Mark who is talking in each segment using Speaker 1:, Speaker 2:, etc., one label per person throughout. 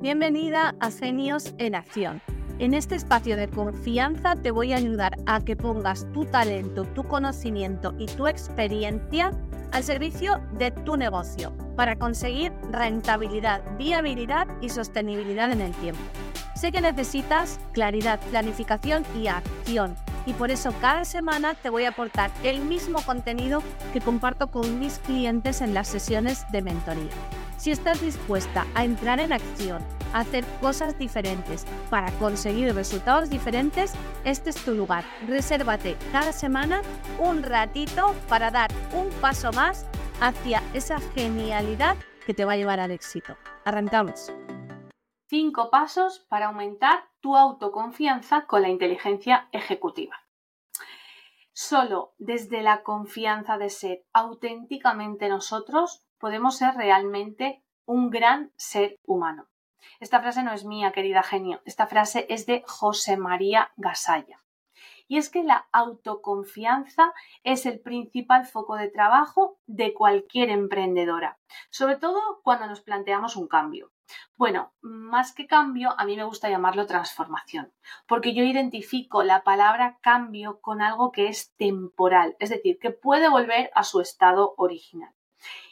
Speaker 1: Bienvenida a Genios en Acción. En este espacio de confianza te voy a ayudar a que pongas tu talento, tu conocimiento y tu experiencia al servicio de tu negocio para conseguir rentabilidad, viabilidad y sostenibilidad en el tiempo. Sé que necesitas claridad, planificación y acción y por eso cada semana te voy a aportar el mismo contenido que comparto con mis clientes en las sesiones de mentoría. Si estás dispuesta a entrar en acción, a hacer cosas diferentes para conseguir resultados diferentes, este es tu lugar. Resérvate cada semana un ratito para dar un paso más hacia esa genialidad que te va a llevar al éxito. Arrancamos.
Speaker 2: Cinco pasos para aumentar tu autoconfianza con la inteligencia ejecutiva. Solo desde la confianza de ser auténticamente nosotros podemos ser realmente un gran ser humano. Esta frase no es mía, querida genio. Esta frase es de José María Gasalla. Y es que la autoconfianza es el principal foco de trabajo de cualquier emprendedora, sobre todo cuando nos planteamos un cambio. Bueno, más que cambio, a mí me gusta llamarlo transformación, porque yo identifico la palabra cambio con algo que es temporal, es decir, que puede volver a su estado original.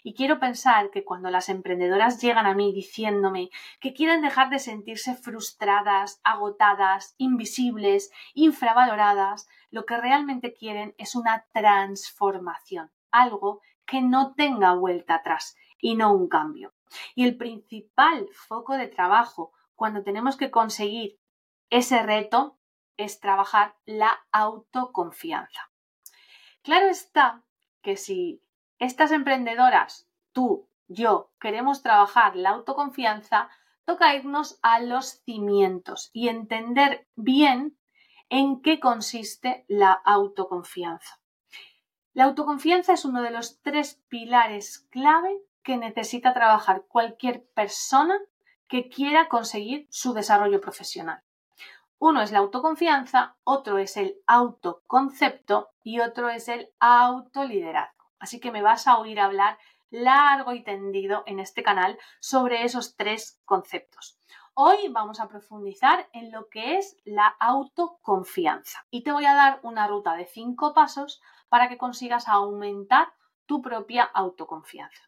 Speaker 2: Y quiero pensar que cuando las emprendedoras llegan a mí diciéndome que quieren dejar de sentirse frustradas, agotadas, invisibles, infravaloradas, lo que realmente quieren es una transformación, algo que no tenga vuelta atrás y no un cambio. Y el principal foco de trabajo cuando tenemos que conseguir ese reto es trabajar la autoconfianza. Claro está que si estas emprendedoras, tú, yo, queremos trabajar la autoconfianza, toca irnos a los cimientos y entender bien en qué consiste la autoconfianza. La autoconfianza es uno de los tres pilares clave que necesita trabajar cualquier persona que quiera conseguir su desarrollo profesional. Uno es la autoconfianza, otro es el autoconcepto y otro es el autoliderazgo. Así que me vas a oír hablar largo y tendido en este canal sobre esos tres conceptos. Hoy vamos a profundizar en lo que es la autoconfianza y te voy a dar una ruta de cinco pasos para que consigas aumentar tu propia autoconfianza.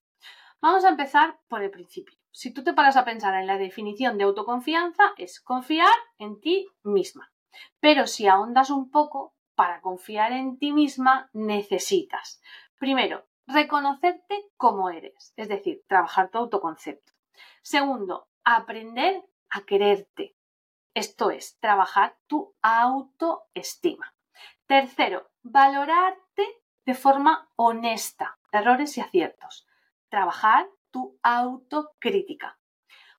Speaker 2: Vamos a empezar por el principio. Si tú te paras a pensar en la definición de autoconfianza, es confiar en ti misma. Pero si ahondas un poco, para confiar en ti misma necesitas Primero, reconocerte como eres, es decir, trabajar tu autoconcepto. Segundo, aprender a quererte. Esto es, trabajar tu autoestima. Tercero, valorarte de forma honesta, errores y aciertos. Trabajar tu autocrítica.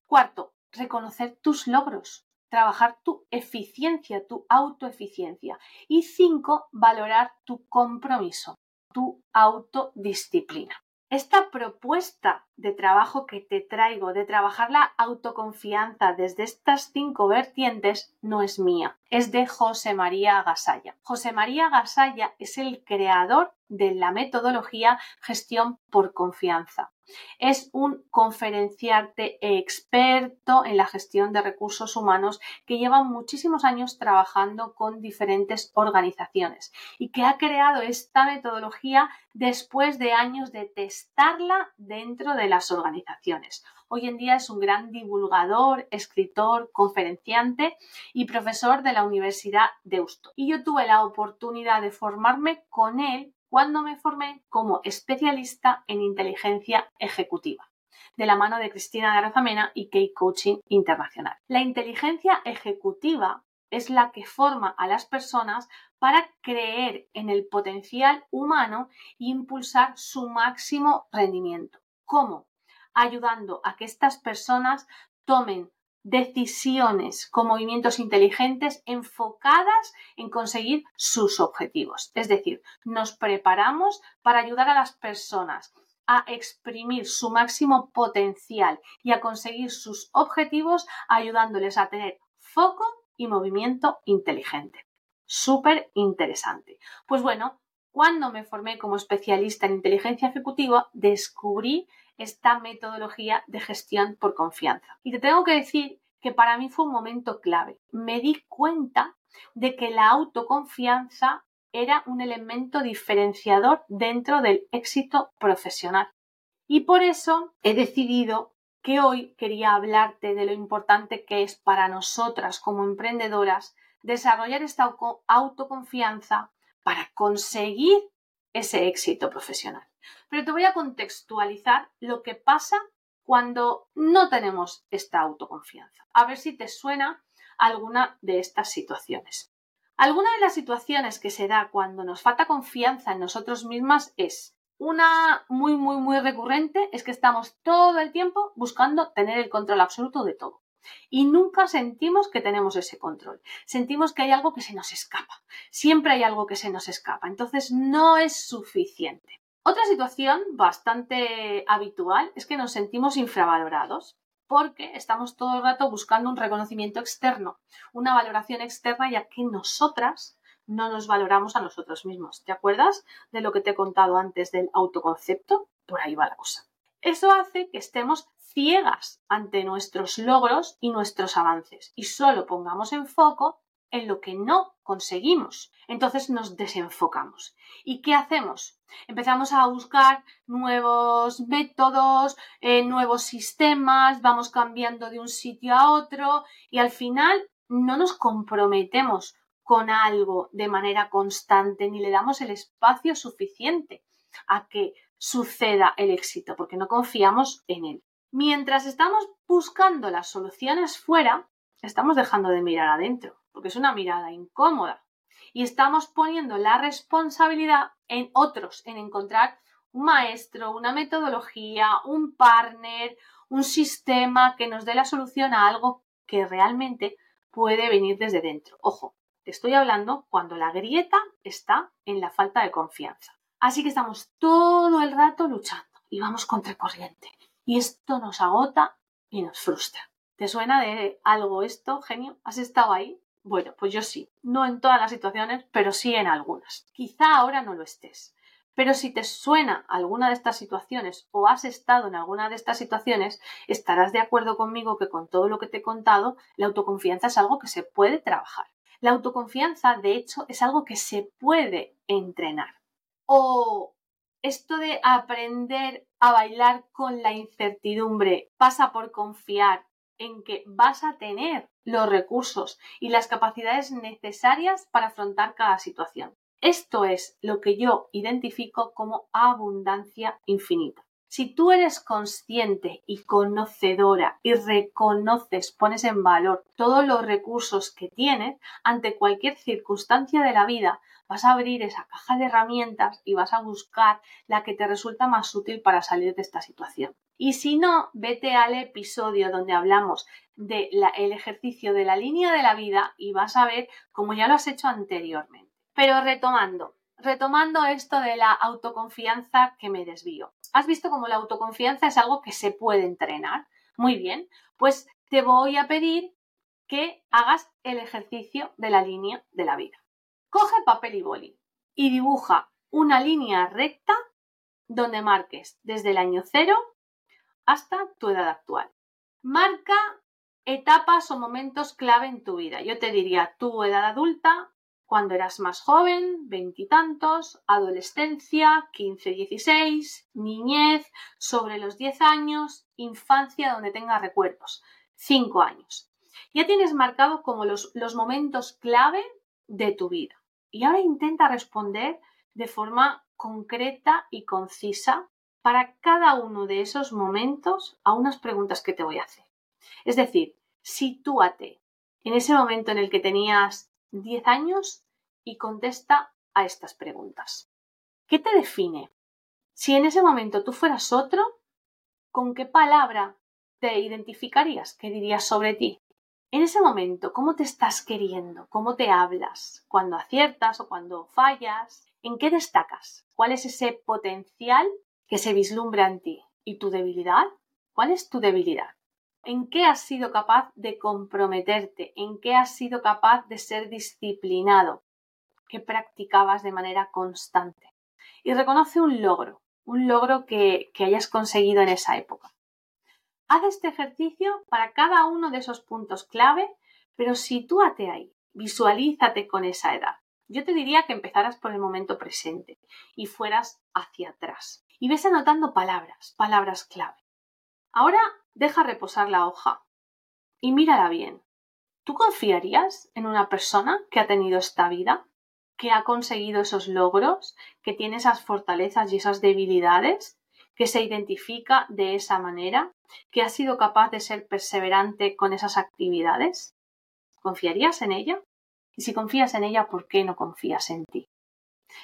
Speaker 2: Cuarto, reconocer tus logros, trabajar tu eficiencia, tu autoeficiencia. Y cinco, valorar tu compromiso tu autodisciplina. Esta propuesta de trabajo que te traigo, de trabajar la autoconfianza desde estas cinco vertientes, no es mía, es de José María Gasalla. José María Gasalla es el creador de la metodología gestión por confianza. Es un conferenciarte experto en la gestión de recursos humanos que lleva muchísimos años trabajando con diferentes organizaciones y que ha creado esta metodología después de años de testarla dentro de las organizaciones. Hoy en día es un gran divulgador, escritor, conferenciante y profesor de la Universidad de Deusto. Y yo tuve la oportunidad de formarme con él cuando me formé como especialista en inteligencia ejecutiva de la mano de Cristina Garazamena y Key Coaching Internacional. La inteligencia ejecutiva es la que forma a las personas para creer en el potencial humano e impulsar su máximo rendimiento. ¿Cómo? Ayudando a que estas personas tomen decisiones con movimientos inteligentes enfocadas en conseguir sus objetivos. Es decir, nos preparamos para ayudar a las personas a exprimir su máximo potencial y a conseguir sus objetivos ayudándoles a tener foco y movimiento inteligente. Súper interesante. Pues bueno, cuando me formé como especialista en inteligencia ejecutiva, descubrí esta metodología de gestión por confianza. Y te tengo que decir que para mí fue un momento clave. Me di cuenta de que la autoconfianza era un elemento diferenciador dentro del éxito profesional. Y por eso he decidido que hoy quería hablarte de lo importante que es para nosotras como emprendedoras desarrollar esta autoconfianza para conseguir ese éxito profesional. Pero te voy a contextualizar lo que pasa cuando no tenemos esta autoconfianza. A ver si te suena alguna de estas situaciones. Alguna de las situaciones que se da cuando nos falta confianza en nosotros mismas es una muy, muy, muy recurrente, es que estamos todo el tiempo buscando tener el control absoluto de todo. Y nunca sentimos que tenemos ese control. Sentimos que hay algo que se nos escapa. Siempre hay algo que se nos escapa. Entonces no es suficiente. Otra situación bastante habitual es que nos sentimos infravalorados porque estamos todo el rato buscando un reconocimiento externo, una valoración externa, ya que nosotras no nos valoramos a nosotros mismos. ¿Te acuerdas de lo que te he contado antes del autoconcepto? Por ahí va la cosa. Eso hace que estemos ciegas ante nuestros logros y nuestros avances y solo pongamos en foco en lo que no conseguimos. Entonces nos desenfocamos. ¿Y qué hacemos? Empezamos a buscar nuevos métodos, eh, nuevos sistemas, vamos cambiando de un sitio a otro y al final no nos comprometemos con algo de manera constante ni le damos el espacio suficiente a que suceda el éxito porque no confiamos en él. Mientras estamos buscando las soluciones fuera, estamos dejando de mirar adentro porque es una mirada incómoda. Y estamos poniendo la responsabilidad en otros, en encontrar un maestro, una metodología, un partner, un sistema que nos dé la solución a algo que realmente puede venir desde dentro. Ojo, te estoy hablando cuando la grieta está en la falta de confianza. Así que estamos todo el rato luchando y vamos contra corriente. Y esto nos agota y nos frustra. ¿Te suena de algo esto, genio? ¿Has estado ahí? Bueno, pues yo sí, no en todas las situaciones, pero sí en algunas. Quizá ahora no lo estés. Pero si te suena alguna de estas situaciones o has estado en alguna de estas situaciones, estarás de acuerdo conmigo que con todo lo que te he contado, la autoconfianza es algo que se puede trabajar. La autoconfianza, de hecho, es algo que se puede entrenar. O esto de aprender a bailar con la incertidumbre pasa por confiar en que vas a tener los recursos y las capacidades necesarias para afrontar cada situación. Esto es lo que yo identifico como abundancia infinita. Si tú eres consciente y conocedora y reconoces, pones en valor todos los recursos que tienes ante cualquier circunstancia de la vida, vas a abrir esa caja de herramientas y vas a buscar la que te resulta más útil para salir de esta situación. Y si no, vete al episodio donde hablamos del ejercicio de la línea de la vida y vas a ver cómo ya lo has hecho anteriormente. Pero retomando, retomando esto de la autoconfianza que me desvío. ¿Has visto cómo la autoconfianza es algo que se puede entrenar? Muy bien, pues te voy a pedir que hagas el ejercicio de la línea de la vida. Coge papel y boli y dibuja una línea recta donde marques desde el año cero hasta tu edad actual. Marca etapas o momentos clave en tu vida. Yo te diría tu edad adulta, cuando eras más joven, veintitantos, adolescencia, 15, 16, niñez, sobre los 10 años, infancia donde tengas recuerdos, 5 años. Ya tienes marcado como los, los momentos clave de tu vida. Y ahora intenta responder de forma concreta y concisa para cada uno de esos momentos a unas preguntas que te voy a hacer. Es decir, sitúate en ese momento en el que tenías 10 años y contesta a estas preguntas. ¿Qué te define? Si en ese momento tú fueras otro, ¿con qué palabra te identificarías? ¿Qué dirías sobre ti? En ese momento, ¿cómo te estás queriendo? ¿Cómo te hablas? ¿Cuando aciertas o cuando fallas? ¿En qué destacas? ¿Cuál es ese potencial que se vislumbra en ti. ¿Y tu debilidad? ¿Cuál es tu debilidad? ¿En qué has sido capaz de comprometerte? ¿En qué has sido capaz de ser disciplinado? ¿Qué practicabas de manera constante? Y reconoce un logro, un logro que, que hayas conseguido en esa época. Haz este ejercicio para cada uno de esos puntos clave, pero sitúate ahí, visualízate con esa edad. Yo te diría que empezaras por el momento presente y fueras hacia atrás. Y ves anotando palabras, palabras clave. Ahora deja reposar la hoja y mírala bien. ¿Tú confiarías en una persona que ha tenido esta vida? ¿Que ha conseguido esos logros? ¿Que tiene esas fortalezas y esas debilidades? que se identifica de esa manera, que ha sido capaz de ser perseverante con esas actividades? ¿Confiarías en ella? Y si confías en ella, ¿por qué no confías en ti?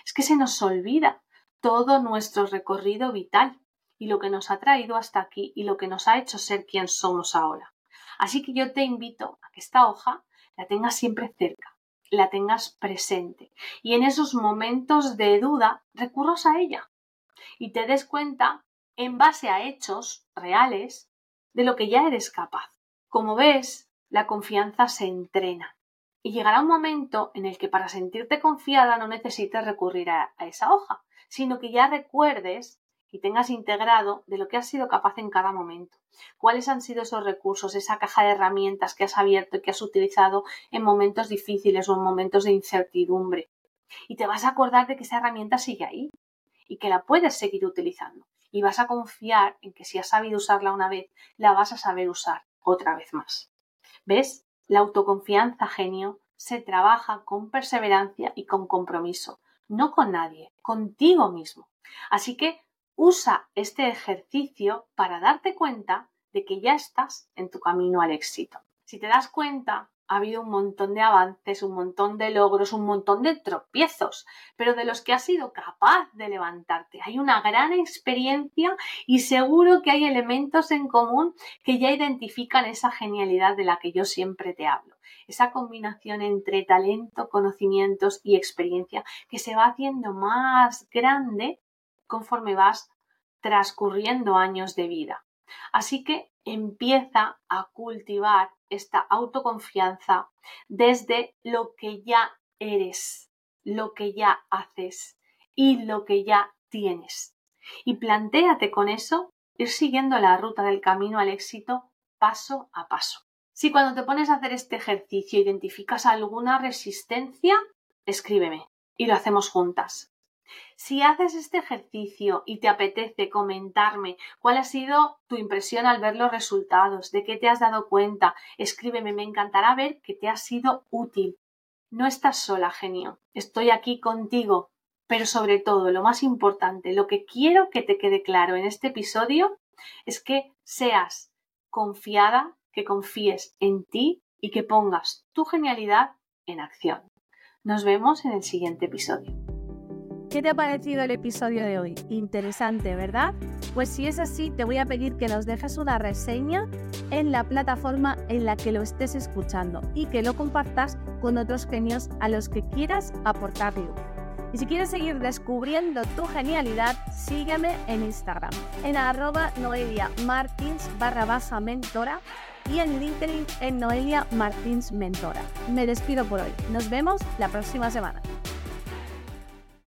Speaker 2: Es que se nos olvida todo nuestro recorrido vital y lo que nos ha traído hasta aquí y lo que nos ha hecho ser quien somos ahora. Así que yo te invito a que esta hoja la tengas siempre cerca, la tengas presente y en esos momentos de duda recurras a ella y te des cuenta en base a hechos reales de lo que ya eres capaz. Como ves, la confianza se entrena y llegará un momento en el que para sentirte confiada no necesites recurrir a, esa hoja, sino que ya recuerdes y tengas integrado de lo que has sido capaz en cada momento. ¿Cuáles han sido esos recursos, esa caja de herramientas que has abierto y que has utilizado en momentos difíciles o en momentos de incertidumbre? Y te vas a acordar de que esa herramienta sigue ahí y que la puedes seguir utilizando y vas a confiar en que si has sabido usarla una vez, la vas a saber usar otra vez más. ¿Ves? La autoconfianza genio se trabaja con perseverancia y con compromiso, no con nadie, contigo mismo. Así que usa este ejercicio para darte cuenta de que ya estás en tu camino al éxito. Si te das cuenta, ha habido un montón de avances, un montón de logros, un montón de tropiezos, pero de los que has sido capaz de levantarte. Hay una gran experiencia y seguro que hay elementos en común que ya identifican esa genialidad de la que yo siempre te hablo. Esa combinación entre talento, conocimientos y experiencia que se va haciendo más grande conforme vas transcurriendo años de vida. Así que empieza a cultivar esta autoconfianza desde lo que ya eres, lo que ya haces y lo que ya tienes. Y plantéate con eso ir siguiendo la ruta del camino al éxito paso a paso. Si cuando te pones a hacer este ejercicio identificas alguna resistencia, escríbeme y lo hacemos juntas. Si haces este ejercicio y te apetece comentarme cuál ha sido tu impresión al ver los resultados, de qué te has dado cuenta, escríbeme, me encantará ver que te ha sido útil. No estás sola, genio, estoy aquí contigo, pero sobre todo, lo más importante, lo que quiero que te quede claro en este episodio es que seas confiada, que confíes en ti y que pongas tu genialidad en acción. Nos vemos en el siguiente episodio.
Speaker 1: ¿Qué te ha parecido el episodio de hoy? Interesante, ¿verdad? Pues si es así, te voy a pedir que nos dejes una reseña en la plataforma en la que lo estés escuchando y que lo compartas con otros genios a los que quieras aportar. Y si quieres seguir descubriendo tu genialidad, sígueme en Instagram, en arroba noelia martins barra baja mentora y en LinkedIn en Noelia Martins Mentora. Me despido por hoy. Nos vemos la próxima semana.